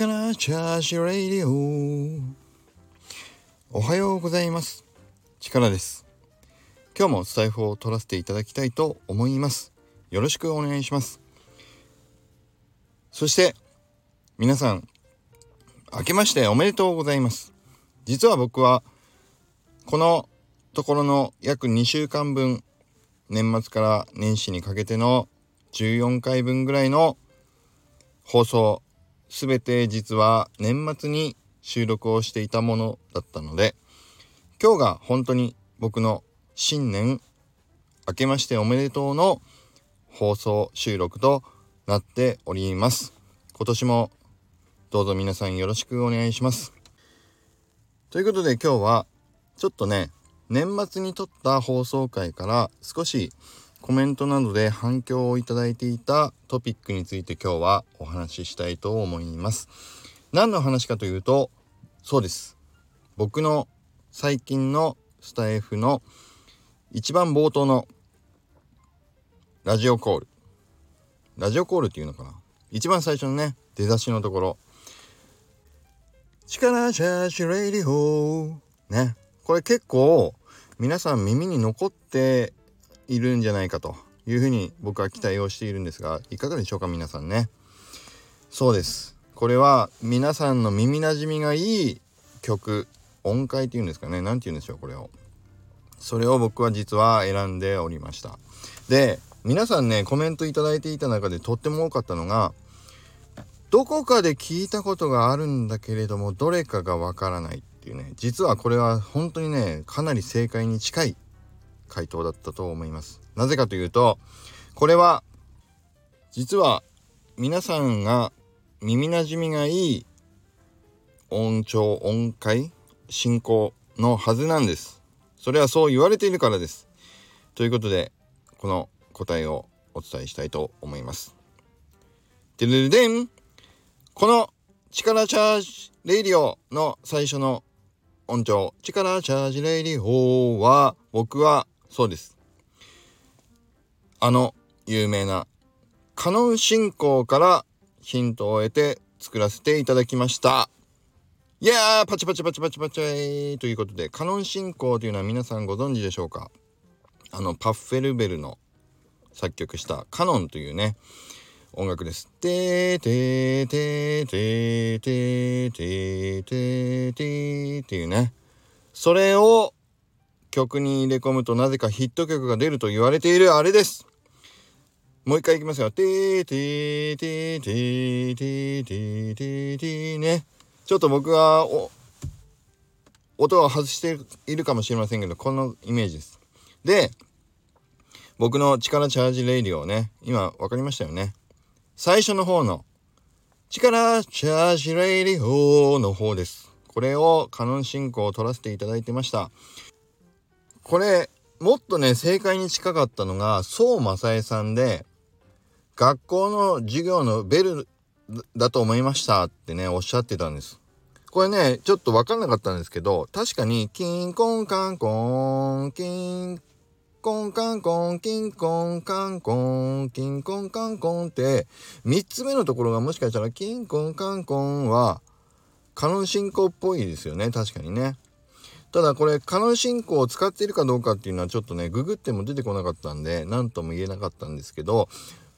力チャージラディオ。おはようございます。力です。今日もスタイフを取らせていただきたいと思います。よろしくお願いします。そして皆さん明けましておめでとうございます。実は僕はこのところの約2週間分年末から年始にかけての14回分ぐらいの放送すべて実は年末に収録をしていたものだったので今日が本当に僕の新年明けましておめでとうの放送収録となっております。今年もどうぞ皆さんよろしくお願いします。ということで今日はちょっとね年末に撮った放送回から少しコメントなどで反響をいただいていたトピックについて今日はお話ししたいと思います。何の話かというと、そうです。僕の最近のスタイフの一番冒頭のラジオコール。ラジオコールっていうのかな？一番最初のね、出だしのところ。力チャージレディオね。これ結構皆さん耳に残っているんじゃないかというふうに僕は期待をしているんですがいかがでしょうか皆さんね。そうです。これは皆さんの耳なじみがいい曲音階っていうんですかね。何て言うんでしょうこれを。それを僕は実は選んでおりました。で皆さんねコメントいただいていた中でとっても多かったのがどこかで聞いたことがあるんだけれどもどれかがわからないっていうね。実はこれは本当にねかなり正解に近い回答だったと思います。なぜかというとこれは実は皆さんが耳なじみがいい音調音階進行のはずなんです。それはそう言われているからです。ということでこの答えをお伝えしたいと思います。でるでんこの力チャージレディオの最初の音調力チャージレディオは僕はそうですあの有名なカノン進行からヒントを得て作らせていただきましたいやーパチパチパチパチパチということでカノン進行というのは皆さんご存知でしょうか？あのパッフェルベルの作曲したカノンというね音楽です。てーてーてーてーてーてーてーてーっていうね。それを曲に入れ込むとなぜかヒット曲が出ると言われているあれです。もう一回いきますよ。てーてーてーてーてーてーてーてーね。ちょっと僕は音を外しているかもしれませんけど、このイメージです。で、僕の力チャージレイディオね、今分かりましたよね。最初の方の力チャージレイディオの方です。これをカノン進行を取らせていただいてました。これ、もっとね、正解に近かったのが、宋正恵さんで、学校の授業のベルだと思いましたってね、おっしゃってたんです。これね、ちょっとわかんなかったんですけど、確かに、キンコンカンコン、キンコンカンコン、キンコンカンコン、キンコンカンコンって、3つ目のところがもしかしたら、キンコンカンコンは、カノン進行っぽいですよね、確かにね。ただこれ、カノン進行を使っているかどうかっていうのはちょっとね、ググっても出てこなかったんで、何とも言えなかったんですけど、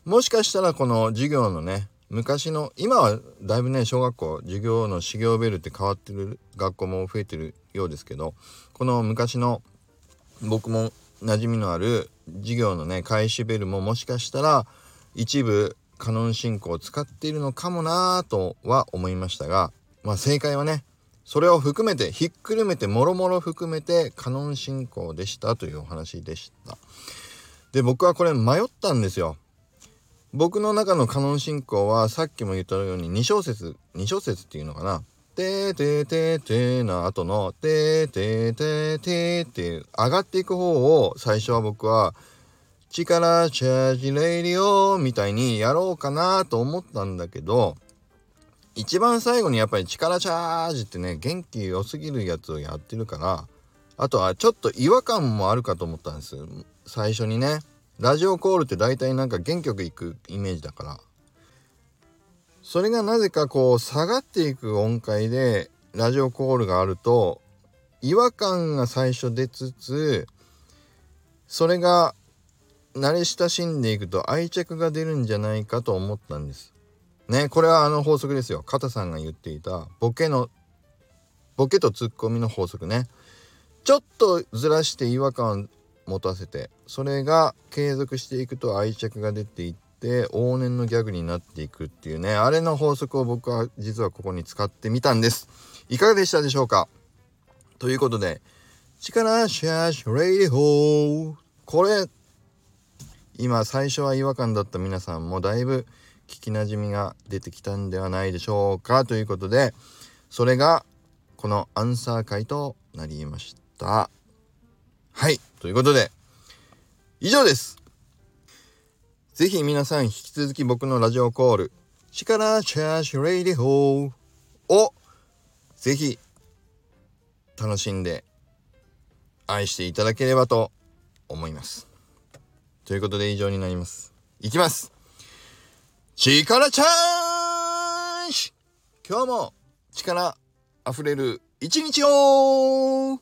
もしかしたらこの授業のね、昔の、今はだいぶね、小学校、授業の始業ベルって変わってる学校も増えてるようですけど、この昔の僕も馴染みのある授業のね開始ベルももしかしたら一部カノン進行を使っているのかもなぁとは思いましたがまあ正解はねそれを含めてひっくるめてもろもろ含めてカノン進行でしたというお話でした。で僕はこれ迷ったんですよ。僕の中のカノン進行はさっきも言ったように2小節2小節っていうのかな。てーてーてーてーの後のてーてーてーてーって上がっていく方を最初は僕は力チャージレイディオみたいにやろうかなと思ったんだけど一番最後にやっぱり力チャージってね元気良すぎるやつをやってるからあとはちょっと違和感もあるかと思ったんです。最初にね。ラジオコールって大体なんか原曲いくイメージだから。それがなぜかこう下がっていく音階でラジオコールがあると違和感が最初出つつそれが慣れ親しんでいくと愛着が出るんじゃないかと思ったんです。ねこれはあの法則ですよ。片さんが言っていたボケのボケとツッコミの法則ね。ちょっとずらして違和感を持たせてそれが継続していくと愛着が出ていって往年のギャグになっていくっていうねあれの法則を僕は実はここに使ってみたんです。いかがでしたでしょうか？ということで力シャーシュレイデホーこれ今最初は違和感だった皆さんもだいぶ聞きなじみが出てきたんではないでしょうか。ということでそれがこのアンサー回となりました。はい。ということで以上です。ぜひ皆さん引き続き僕のラジオコール力チャーシュレイディホーをぜひ楽しんで愛していただければと思います。ということで以上になります。いきます。力チャージ。今日も力溢れる一日を。